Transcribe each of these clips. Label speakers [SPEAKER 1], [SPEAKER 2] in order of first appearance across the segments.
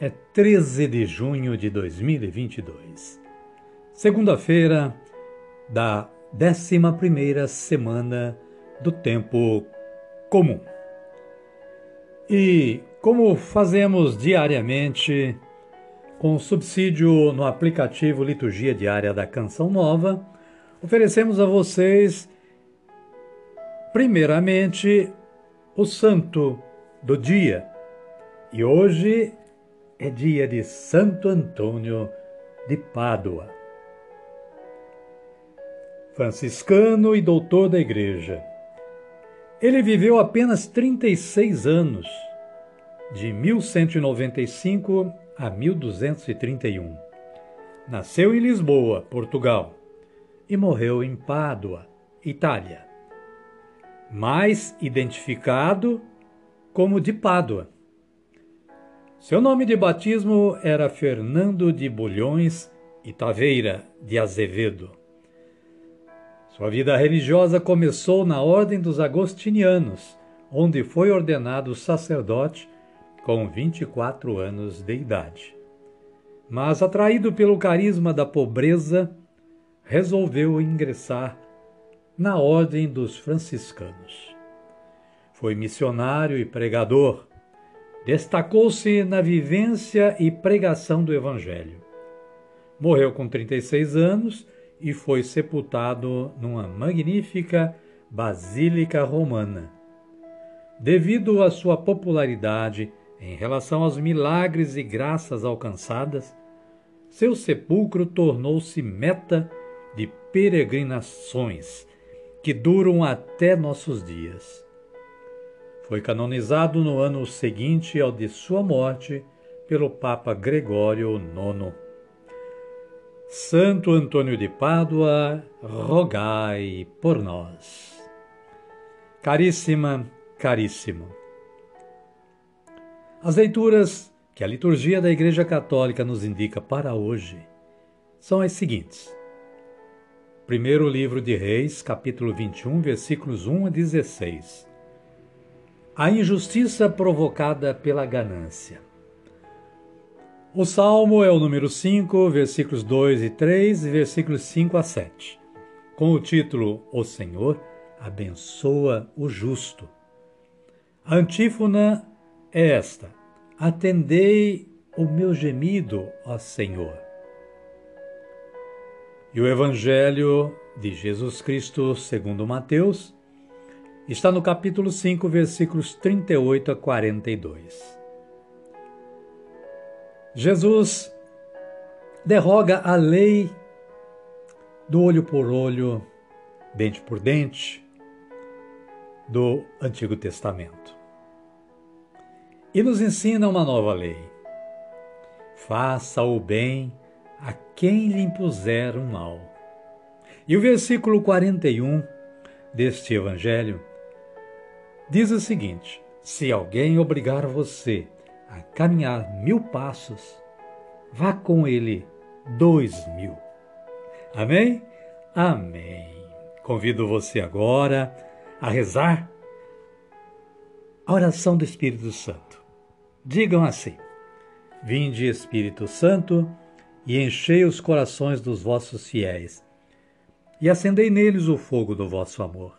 [SPEAKER 1] é 13 de junho de 2022, segunda-feira da 11 semana do tempo comum. E como fazemos diariamente, com subsídio no aplicativo Liturgia Diária da Canção Nova, oferecemos a vocês, primeiramente, o santo do dia e hoje é dia de Santo Antônio de Pádua. Franciscano e doutor da Igreja. Ele viveu apenas 36 anos, de 1195 a 1231. Nasceu em Lisboa, Portugal, e morreu em Pádua, Itália. Mais identificado como de Pádua seu nome de batismo era Fernando de Bulhões e Taveira de Azevedo. Sua vida religiosa começou na Ordem dos Agostinianos, onde foi ordenado sacerdote com 24 anos de idade. Mas, atraído pelo carisma da pobreza, resolveu ingressar na Ordem dos Franciscanos. Foi missionário e pregador Destacou-se na vivência e pregação do Evangelho. Morreu com 36 anos e foi sepultado numa magnífica Basílica Romana. Devido à sua popularidade em relação aos milagres e graças alcançadas, seu sepulcro tornou-se meta de peregrinações que duram até nossos dias. Foi canonizado no ano seguinte ao de sua morte pelo Papa Gregório IX. Santo Antônio de Pádua, rogai por nós. Caríssima, caríssimo. As leituras que a liturgia da Igreja Católica nos indica para hoje são as seguintes. Primeiro livro de Reis, capítulo 21, versículos 1 a 16 a injustiça provocada pela ganância. O salmo é o número 5, versículos 2 e 3 e versículos 5 a 7, com o título O Senhor abençoa o justo. A antífona é esta: Atendei o meu gemido, ó Senhor. E o Evangelho de Jesus Cristo, segundo Mateus, está no capítulo 5, versículos 38 a 42. Jesus derroga a lei do olho por olho, dente por dente, do Antigo Testamento. E nos ensina uma nova lei. Faça o bem a quem lhe impuser o mal. E o versículo 41 deste evangelho diz o seguinte: se alguém obrigar você a caminhar mil passos, vá com ele dois mil. Amém? Amém. Convido você agora a rezar a oração do Espírito Santo. Digam assim: Vinde, Espírito Santo, e enchei os corações dos vossos fiéis, e acendei neles o fogo do vosso amor.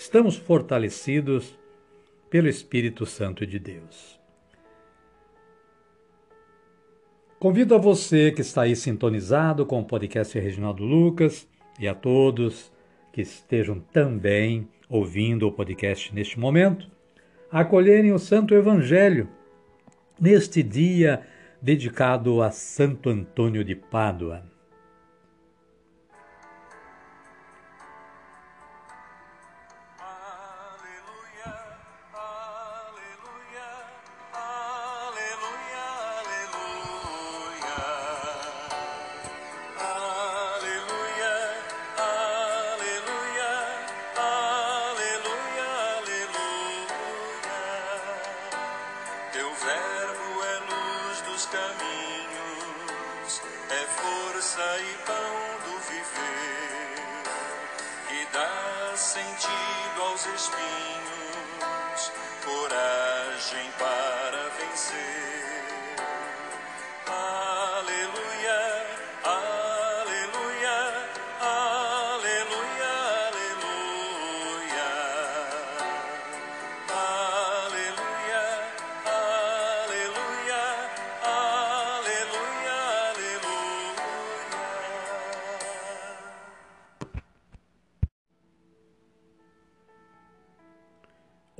[SPEAKER 1] estamos fortalecidos pelo Espírito Santo de Deus. Convido a você que está aí sintonizado com o podcast Reginaldo Lucas e a todos que estejam também ouvindo o podcast neste momento, a acolherem o Santo Evangelho neste dia dedicado a Santo Antônio de Pádua.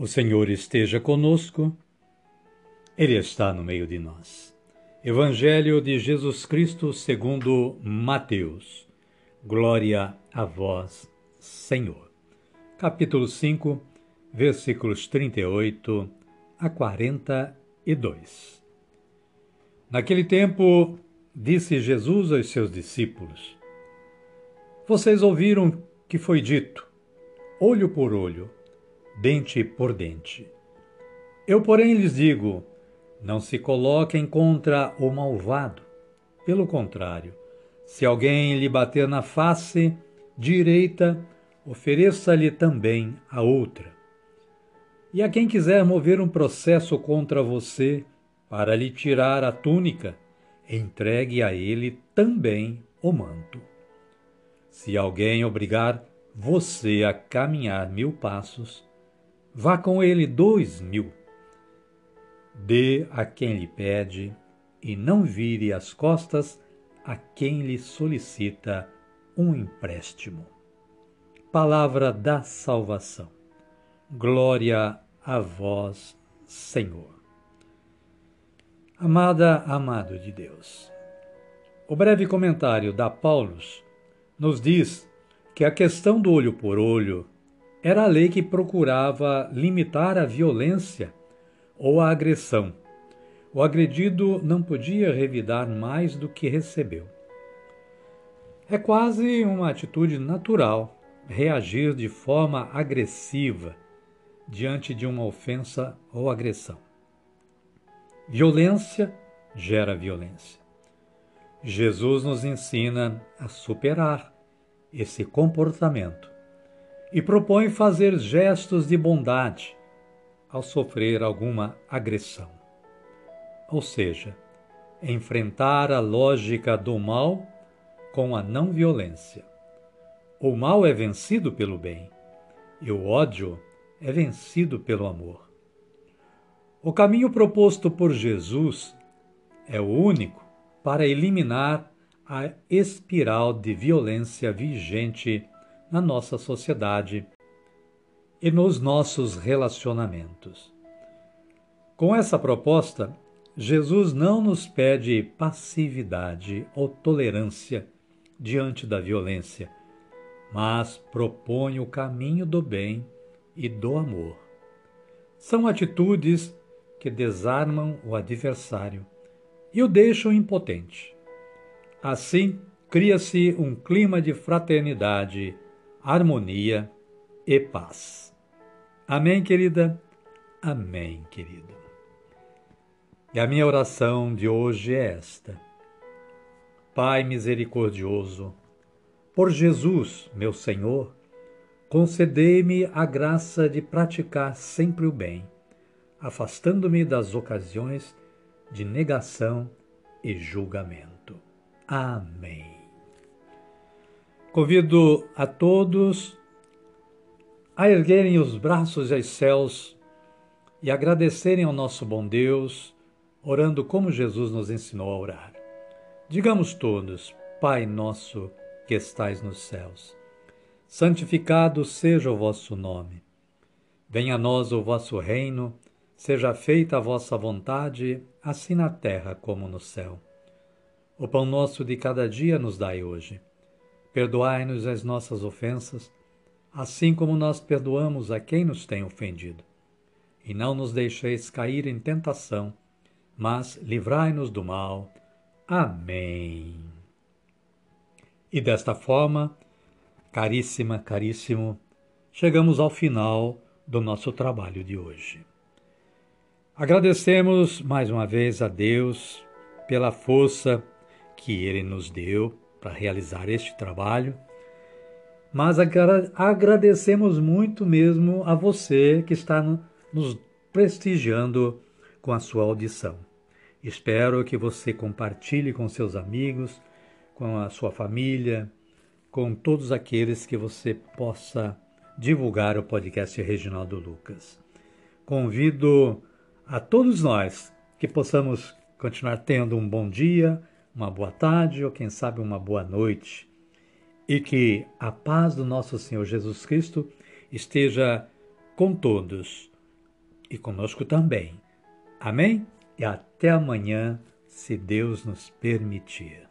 [SPEAKER 1] O Senhor esteja conosco, Ele está no meio de nós. Evangelho de Jesus Cristo segundo Mateus. Glória a vós, Senhor. Capítulo 5, versículos 38 a 42. Naquele tempo, disse Jesus aos seus discípulos: Vocês ouviram que foi dito: olho por olho dente por dente. Eu, porém, lhes digo: não se coloquem contra o malvado. Pelo contrário, se alguém lhe bater na face direita, ofereça-lhe também a outra. E a quem quiser mover um processo contra você para lhe tirar a túnica, entregue a ele também o manto. Se alguém obrigar você a caminhar mil passos, Vá com ele dois mil. Dê a quem lhe pede, e não vire as costas a quem lhe solicita um empréstimo. Palavra da salvação. Glória a vós, Senhor. Amada, amado de Deus. O breve comentário da Paulus nos diz que a questão do olho por olho era a lei que procurava limitar a violência ou a agressão. O agredido não podia revidar mais do que recebeu. É quase uma atitude natural reagir de forma agressiva diante de uma ofensa ou agressão. Violência gera violência. Jesus nos ensina a superar esse comportamento e propõe fazer gestos de bondade ao sofrer alguma agressão. Ou seja, enfrentar a lógica do mal com a não violência. O mal é vencido pelo bem e o ódio é vencido pelo amor. O caminho proposto por Jesus é o único para eliminar a espiral de violência vigente na nossa sociedade e nos nossos relacionamentos. Com essa proposta, Jesus não nos pede passividade ou tolerância diante da violência, mas propõe o caminho do bem e do amor. São atitudes que desarmam o adversário e o deixam impotente. Assim, cria-se um clima de fraternidade harmonia e paz. Amém, querida? Amém, querido. E a minha oração de hoje é esta. Pai misericordioso, por Jesus, meu Senhor, concedei-me a graça de praticar sempre o bem, afastando-me das ocasiões de negação e julgamento. Amém. Convido a todos a erguerem os braços aos céus e agradecerem ao nosso bom Deus, orando como Jesus nos ensinou a orar. Digamos todos: Pai nosso que estais nos céus, santificado seja o vosso nome. Venha a nós o vosso reino, seja feita a vossa vontade, assim na terra como no céu. O pão nosso de cada dia nos dai hoje. Perdoai-nos as nossas ofensas, assim como nós perdoamos a quem nos tem ofendido. E não nos deixeis cair em tentação, mas livrai-nos do mal. Amém. E desta forma, caríssima, caríssimo, chegamos ao final do nosso trabalho de hoje. Agradecemos mais uma vez a Deus pela força que Ele nos deu para realizar este trabalho, mas agradecemos muito mesmo a você que está nos prestigiando com a sua audição. Espero que você compartilhe com seus amigos, com a sua família, com todos aqueles que você possa divulgar o podcast Reginaldo Lucas. Convido a todos nós que possamos continuar tendo um bom dia, uma boa tarde ou quem sabe uma boa noite. E que a paz do nosso Senhor Jesus Cristo esteja com todos e conosco também. Amém? E até amanhã, se Deus nos permitir.